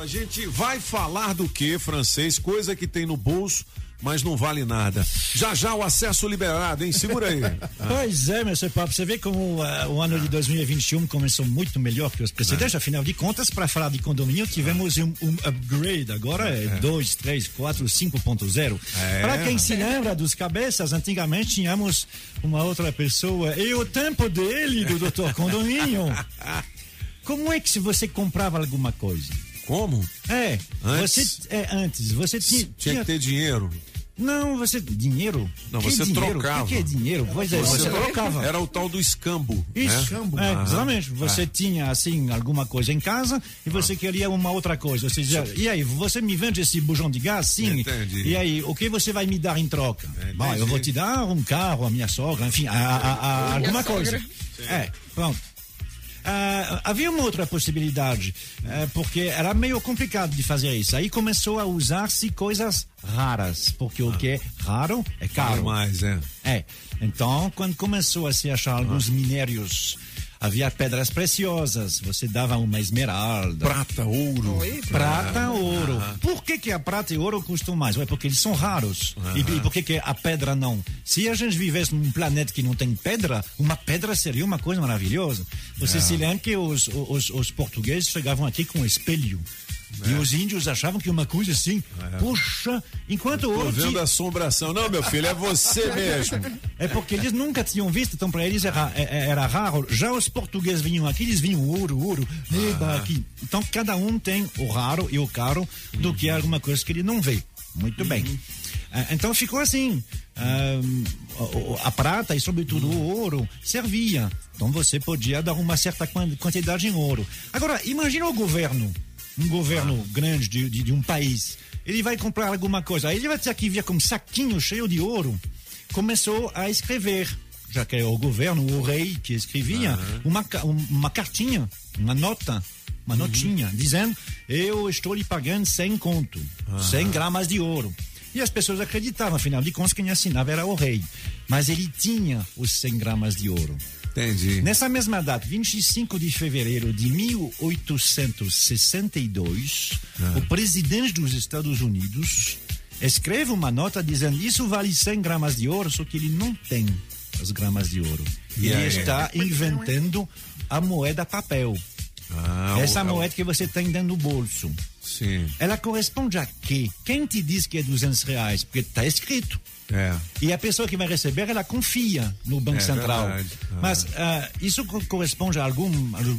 A gente vai falar do que, francês? Coisa que tem no bolso, mas não vale nada. Já já o acesso liberado, hein? Segura aí. Pois é, meu senhor Papo, você vê como uh, o ano de 2021 começou muito melhor que os precedentes. Afinal de contas, para falar de condomínio, tivemos um, um upgrade. Agora é 2, 3, 4, 5.0. É. Para quem se lembra dos cabeças, antigamente tínhamos uma outra pessoa e o tempo dele, do doutor Condomínio. Como é que se você comprava alguma coisa? Como? É, Antes? você é antes, você ti- Tinha que ter dinheiro. não, você dinheiro? Não, Que você dinheiro? trocava. O que, que é dinheiro? Pois é, você, trocava. Era o tal do escambo. Isso, né? é, exatamente. Você tinha, assim, alguma coisa em casa e você queria uma outra coisa. Você dizia, e aí, você me vende esse bujão de gás? Sim. Entendi. E aí, o que você vai me dar em troca? É, Bom, eu vou te dar um carro, a minha sogra, enfim, a, a- a- alguma coisa. É, pronto. Ah, havia uma outra possibilidade, eh, porque era meio complicado de fazer isso. Aí começou a usar-se coisas raras, porque o que é raro é Caro caro. mais, é. É. Então, quando começou a se achar alguns minérios, havia pedras preciosas. Você dava uma esmeralda. Prata, ouro. Prata, ouro. Por que, que a prata e ouro custam mais? É porque eles são raros. E, e por que, que a pedra não? Se a gente vivesse num planeta que não tem pedra, uma pedra seria uma coisa maravilhosa. Você se lembra que os, os, os portugueses chegavam aqui com um espelho. E os índios achavam que uma coisa assim, puxa, enquanto o Tô ouro. vendo assombração. Não, meu filho, é você mesmo. é porque eles nunca tinham visto, então para eles era, é- é- era raro. Já os portugueses vinham aqui, eles vinham ouro, ouro, eba, aqui. Então cada um tem o raro e o caro do que alguma coisa que ele não vê. Muito bem. Ah, Então ficou assim. ah, a prata e sobretudo o ouro servia. Então você podia dar uma certa quan- quantidade em ouro. Agora, imagina o governo, um governo grande de, de- de um país. Ele vai comprar alguma coisa. Aí ele vai ter que vir com um saquinho cheio de ouro. Começou a escrever. Já que é o governo, o rei que escrevia, uma, ca- um- uma cartinha, uma nota, uma notinha, dizendo: Eu estou lhe pagando 100 conto, 100 gramas de ouro. E as pessoas acreditavam, afinal de contas, quem assinava era o rei. Mas ele tinha os 100 gramas de ouro. Entendi. Nessa mesma data, 25 de fevereiro de 1862, o presidente dos Estados Unidos escreve uma nota dizendo isso vale 100 gramas de ouro, só que ele não tem as gramas de ouro. E ele está inventando a moeda papel. Ah, Essa o- moeda que você tem dentro do bolso. Sim. Ela corresponde a quê? Quem te diz que é 200 reais? Porque está escrito. É. E a pessoa que vai receber, ela confia no Banco É Central. verdade. Mas ah, isso co- corresponde a, algum,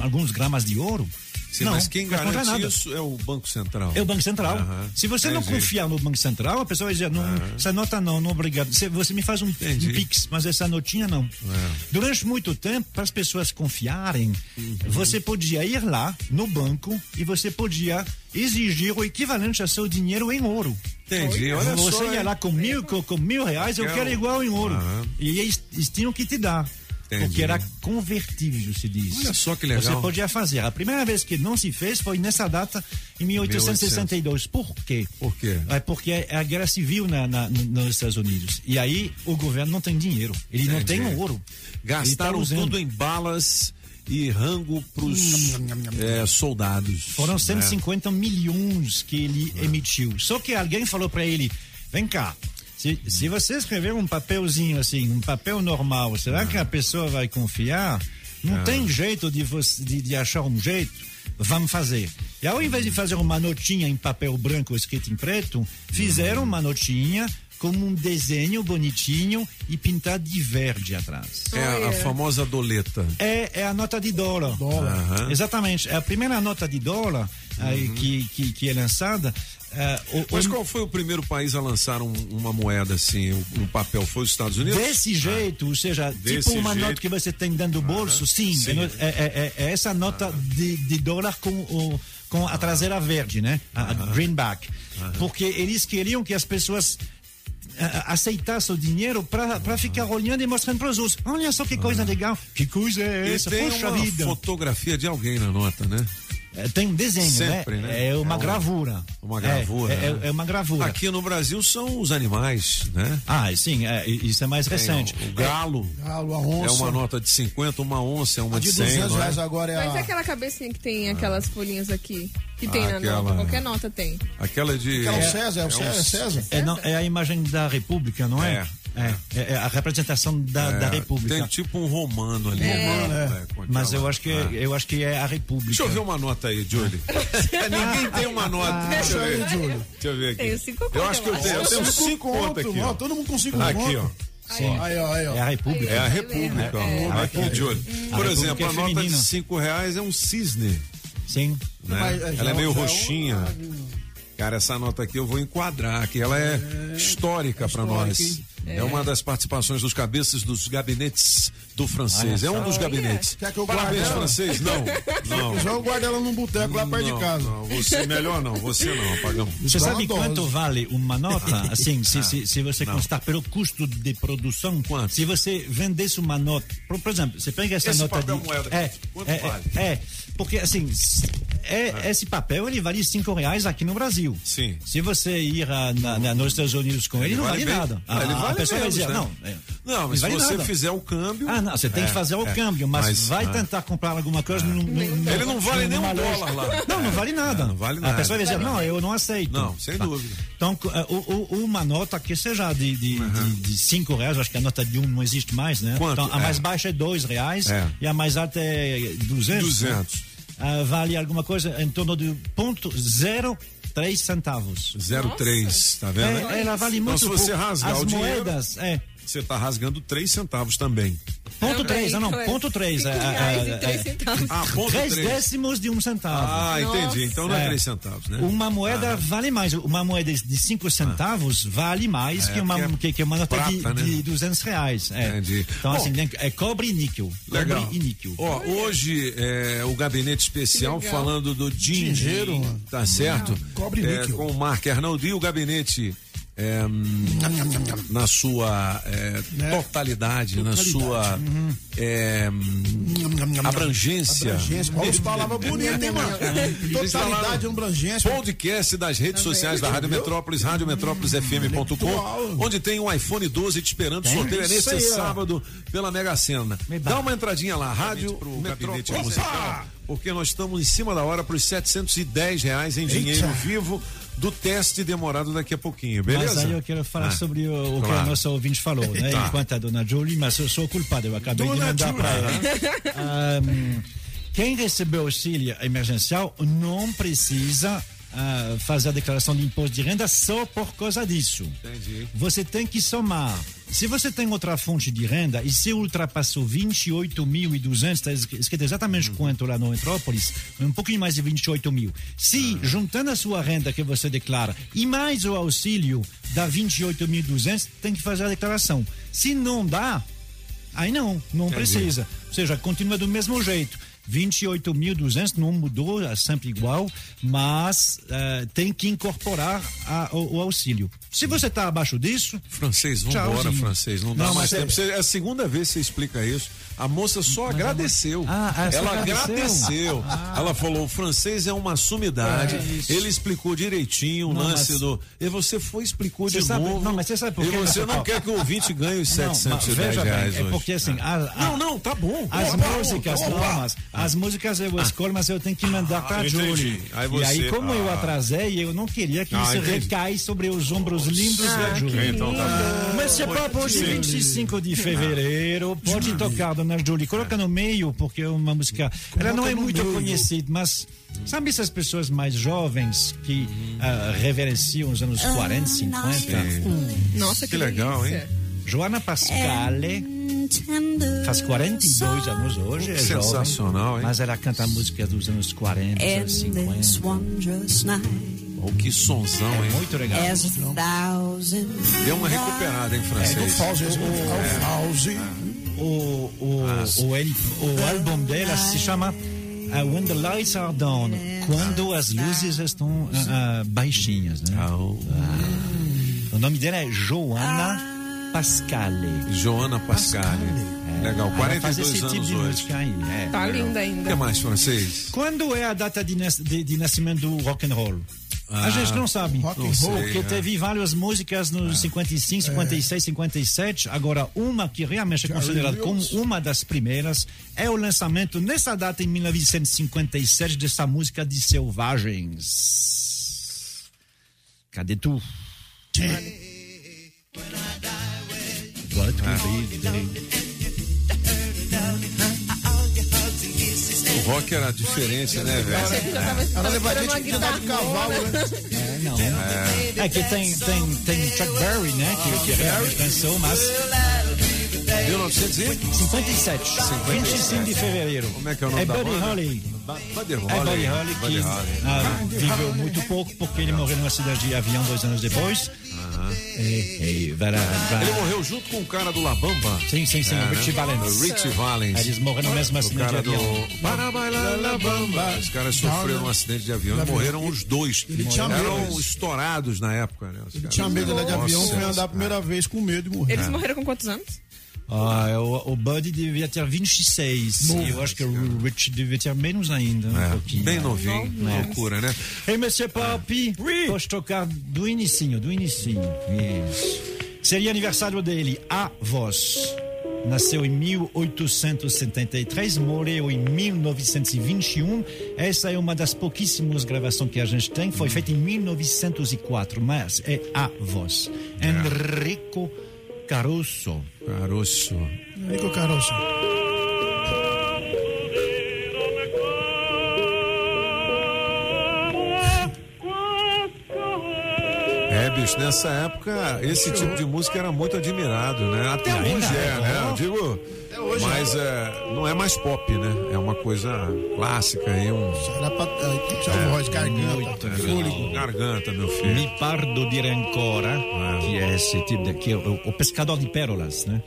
a alguns gramas de ouro? Sim, não, mas quem garante nada. isso é o Banco Central. É o Banco Central. Se você não Entendi. confiar no Banco Central, a pessoa vai dizer, não, essa nota não, não obrigado. Você, você me faz um, um pix, mas essa notinha não. É. Durante muito tempo, para as pessoas confiarem, Uhum. você podia ir lá no banco e você podia exigir o equivalente a seu dinheiro em ouro. Entendi. Olha você só. ia lá com mil, com, com mil reais, eu Quero- quero igual em ouro. E eles, eles tinham que te dar. Entendi. Porque era convertível, se diz. Olha só que legal. Você podia fazer. A primeira vez que não se fez foi nessa data, em 1862. Por quê? Por quê? É porque é a guerra civil na, na- nos Estados Unidos. E aí o governo não tem dinheiro. Ele não Entendi. tem ouro. Gastaram tá tudo em balas e rango pros é, soldados. Foram né? 150 milhões que ele emitiu. Só que alguém falou para ele: vem cá. Se, se você escrever um papelzinho assim, um papel normal, será que a pessoa vai confiar? Não tem jeito de, você, de, de achar um jeito? Vamos fazer. E ao invés de fazer uma notinha em papel branco escrito em preto, fizeram uma notinha com um desenho bonitinho e pintado de verde atrás. É a, a famosa doleta. É, é a nota de dólar. Aham. Exatamente. É a primeira nota de dólar aí, que, que, que é lançada. é, o- Mas qual foi o primeiro país a lançar um- uma moeda assim, um, um papel? Foi os Estados Unidos? Desse jeito, ou seja, Desse tipo uma jeito. nota que você tem dentro do bolso, sim. sim. É, é- é- é essa nota de, de dólar com, o, com a traseira verde, né? A, a greenback. Porque eles queriam que as pessoas ah, aceitassem o dinheiro para ficar olhando e mostrando para os outros. Olha só que coisa legal. Que coisa é E essa? tem Poxa uma vida. fotografia de alguém na nota, né? É, tem um desenho, Sempre, né? né? É uma É gravura. uma É, gravura, É, é- né? é uma gravura. Aqui no Brasil são os animais, né? Ah, sim, é, isso é mais Tem recente. O, o galo Galo, a é onça. uma nota de 50, uma onça é uma A de de 100, 200 não é? reais agora é Mas é a... aquela cabecinha que tem aquelas folhinhas aqui. Que tem Ah, na aquela- nota. Qualquer nota tem. Aquela de... Aquela é, César, é o é César, César? É, não, é a imagem da República, não é? É. É, é a representação da, é, da República. Tem tipo um romano ali. É. né? com Mas eu acho que Ah. eu acho que é a República. Deixa eu ver uma nota aí, Julie. Ninguém tem uma nota. Deixa eu ver. Deixa eu ver aqui. Tenho cinco Eu acho que eu tenho, eu tenho cinco conto aqui, ó. Todo mundo com cinco Aqui, conto. ó. Sim. Aí, ó, aí, ó. É a República. É a República, ó. É. Aqui, Júlio. Por exemplo, é a nota de cinco reais é um cisne. Sim. né? Mas, é, Ela é meio é um- roxinha. Cara, essa nota aqui eu vou enquadrar, que ela é histórica para nós. histórica, É. uma das participações dos cabeças dos gabinetes do francês. É um dos gabinetes. Quer que eu Parabéns, guarde ela? francês. Não, não. Já eu guardo ela num boteco lá perto não, de casa. Não, você melhor não, você não, apagão. Você Dá sabe uma dose. quanto vale uma nota? Assim, se, se, se você constar pelo custo de produção, Quanto? se você vendesse uma nota, por, por exemplo, você pega essa Esse nota papel de, moeda, é, quanto é, vale? É, é, porque assim, s- é, esse papel ele vale cinco reais aqui no Brasil. Sim. Se você ir ah, na, na- nos Estados Unidos com ele, não vale, bem. nada. Ah, ele a, a vale pessoa vai menos, dizer, né? não, é, Não, mas se vale você nada. fizer o câmbio. Ah, não, você tem É, que fazer o é. câmbio, mas, Mas, vai ah. tentar comprar alguma coisa. Não, não, Ele não vale nem um dólar lá. Não, não vale nada. Não, não vale A nada. pessoa vai dizer, não, eu não aceito. Não, sem Tá. dúvida. Então, eh, uma nota que seja de, de, de, de cinco reais, acho que a nota de um não existe mais, né? Quanto? Então, a mais É. baixa é dois reais É. e a mais alta é 200. 200. Ah, vale alguma coisa em torno de ponto zero três centavos. 0,3, tá vendo? É, ela vale então, muito se você pouco. rasgar As o dinheiro, moedas, é. você tá rasgando 3 centavos também. Ponto Também, 3, ah, não, ué. ponto 3. Cinco reais e três centavos. Ah, ponto Três 3. décimos de um centavo. Ah, entendi. Então não é É. 3 centavos, né? Uma moeda Ah. vale mais. Uma moeda de 5 centavos vale mais É, que, uma, é que, que uma nota de, prata, né? de 200 reais. É. Entendi. Então, Bom, assim, é cobre e níquel. Legal. Cobre e níquel. Ó, hoje é, o gabinete especial falando do dinheiro, tá certo? Cobre e É, níquel. com o Mark Arnaldi, o gabinete é, na sua é, Né? totalidade, na Totalidade. sua é, hum, abrangência. Abrangência. Olha as palavras bonitas, hein, mano? Totalidade, abrangência. Podcast das redes sociais da Rádio Metrópolis, radiometrópolisfm.com, onde tem um iPhone 12 te esperando. Tem? Sorteio é neste ó. sábado pela Mega Sena. Dá. Dá uma entradinha lá, Rádio Metrópolis Musical, porque nós estamos em cima da hora para os 710 reais em dinheiro Eita. vivo do teste demorado daqui a pouquinho, Mas beleza? aí eu quero falar Ah, sobre o, o que claro. a nossa ouvinte falou, né? Tá. Enquanto a dona Jolie, mas eu sou culpado, eu acabei Dona de mandar Julie. para ela. Ahm, quem recebeu auxílio emergencial não precisa ah, fazer a declaração de imposto de renda só por causa disso. Entendi. Você tem que somar. Se você tem outra fonte de renda e se ultrapassou 28.200, está escrito exatamente quanto lá no Metrópolis, um pouquinho mais de 28 mil. Se juntando a sua renda que você declara e mais o auxílio dá 28.200, tem que fazer a declaração. Se não dá, aí não, não precisa. Ou seja, continua do mesmo jeito. 28.200 não mudou, é sempre igual, mas eh, tem que incorporar a- o, o auxílio. Se você está abaixo disso, Francês, vambora, Tchauzinho. francês. Não dá Não, mais mas é- tempo. Você- É a segunda vez que você explica isso. A moça só agradeceu. Ah, ah, Ela agradeceu? Ah. agradeceu. Ela falou: o francês é uma sumidade. É. Ele explicou direitinho o Não, lance mas- do. E você foi e explicou Você de sabe- novo. não, mas você sabe por E quê, você não quer que o ouvinte ganhe os Não, mas 710 veja bem, reais é hoje. porque assim, a- a- Não, não, tá bom. As Opa, músicas, opa. não, mas as músicas eu escolho, mas eu tenho que mandar Ah, entendi. Julie. Aí e aí, como eu ah. atrasei, eu não queria que Ah, isso entendi. recaia sobre os ombros lindos da Julie. Então tá bom. Mas se é papo hoje, 25 de fevereiro, pode tocar, dona Julie. Coloca no meio, porque é uma música. Ela não é muito meio. conhecida, mas sabe essas pessoas mais jovens que ah, reverenciam os anos 40, 50? Nossa, Que que, legal, hein? Joana Pascale faz 42 anos hoje, é jovem. Sensacional, hein? Mas ela canta música dos anos 40, And 50. Oh, que sonzão, hein? Muito legal. thousand Deu uma recuperada em É francês. É o Fauzi. O, o, o, álbum dela se chama uh, When the Lights Are Down, quando as luzes estão uh, uh, baixinhas. Né? Ah, o- O nome dela é Joana Pascale. Joana Pascale. É. Legal, faz 42 esse anos tipo de hoje. música aí. É. Tá linda O que ainda. mais, francês? Quando é a data de, nas- de- de nascimento do rock and roll? A gente não sabe. Rock and Não roll. sei, Porque é. teve várias músicas nos 55, 56, 57. Agora, uma que realmente é considerada como uma das primeiras é o lançamento nessa data, em 1957, dessa música de Selvagens. Cadê tu? What will be the- O rock era diferente, né, velho? Ela esperando uma gente que andar de cavalo, né? É, não. É que tem, tem, tem Chuck Berry, né? Que, que realmente lançou, mas 1957. 57, 25 de fevereiro. Como é que é o nome é da Buddy banda? Holly. Buddy É Holly. Que Holly. ah, viveu muito pouco porque ele morreu numa cidade de avião dois anos depois. E, e, vai, vai, Ele morreu junto com o cara do Labamba. Sim, sim, sim, É, o né? Richie Valens. O Richie Valens. Eles morreram na mesma O cidade cara de do. avião. Para bailar la bamba. Os caras sofreram um acidente de avião e morreram os dois. tinha Eram estourados na época, né? Os caras. Tinha medo de avião, foi andar a primeira vez com medo de morrer. Eles morreram com quantos anos? Ah, o, o Buddy devia ter 26. E eu acho que o Rich devia ter menos ainda. Um É, pouquinho. bem novinho, Novinho. loucura, né? Ei, Monsieur Papi, pode tocar do inicinho, do inicinho. Isso. Seria aniversário dele, a voz. Nasceu em 1873, morreu em 1921. Essa é uma das pouquíssimas gravações que a gente tem. Foi feita em 1904, mas é a voz. Enrico Caruso. Caroço. Nico Caroço. É, bicho, nessa época esse tipo de música era muito admirado, né? Até hoje é, é, né? ó. Eu digo, mas é, não é mais pop, né? É uma coisa clássica aí, um Era pra. Tem que tirar voz, garganta, muito fôlego. garganta, meu filho. Mi pardo dire ancora, que é esse tipo de, que é o, o pescador de pérolas, né?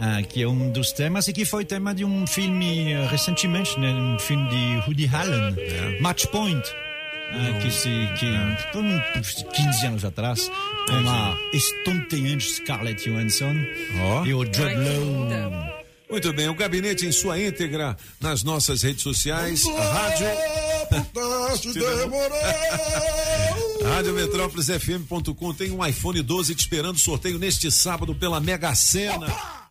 Ah, que é um dos temas e que foi tema de um filme eh, recentemente, né? Um filme de Woody Allen, Match Point. Ah, que se que por uns 15 anos atrás com a estonteante Scarlett Johansson Ó. e o Jude Law. Muito bem, o gabinete em sua íntegra nas nossas redes sociais, rádio. Radiometrópolisfm.com tem um iPhone 12 te esperando sorteio neste sábado pela Mega Sena.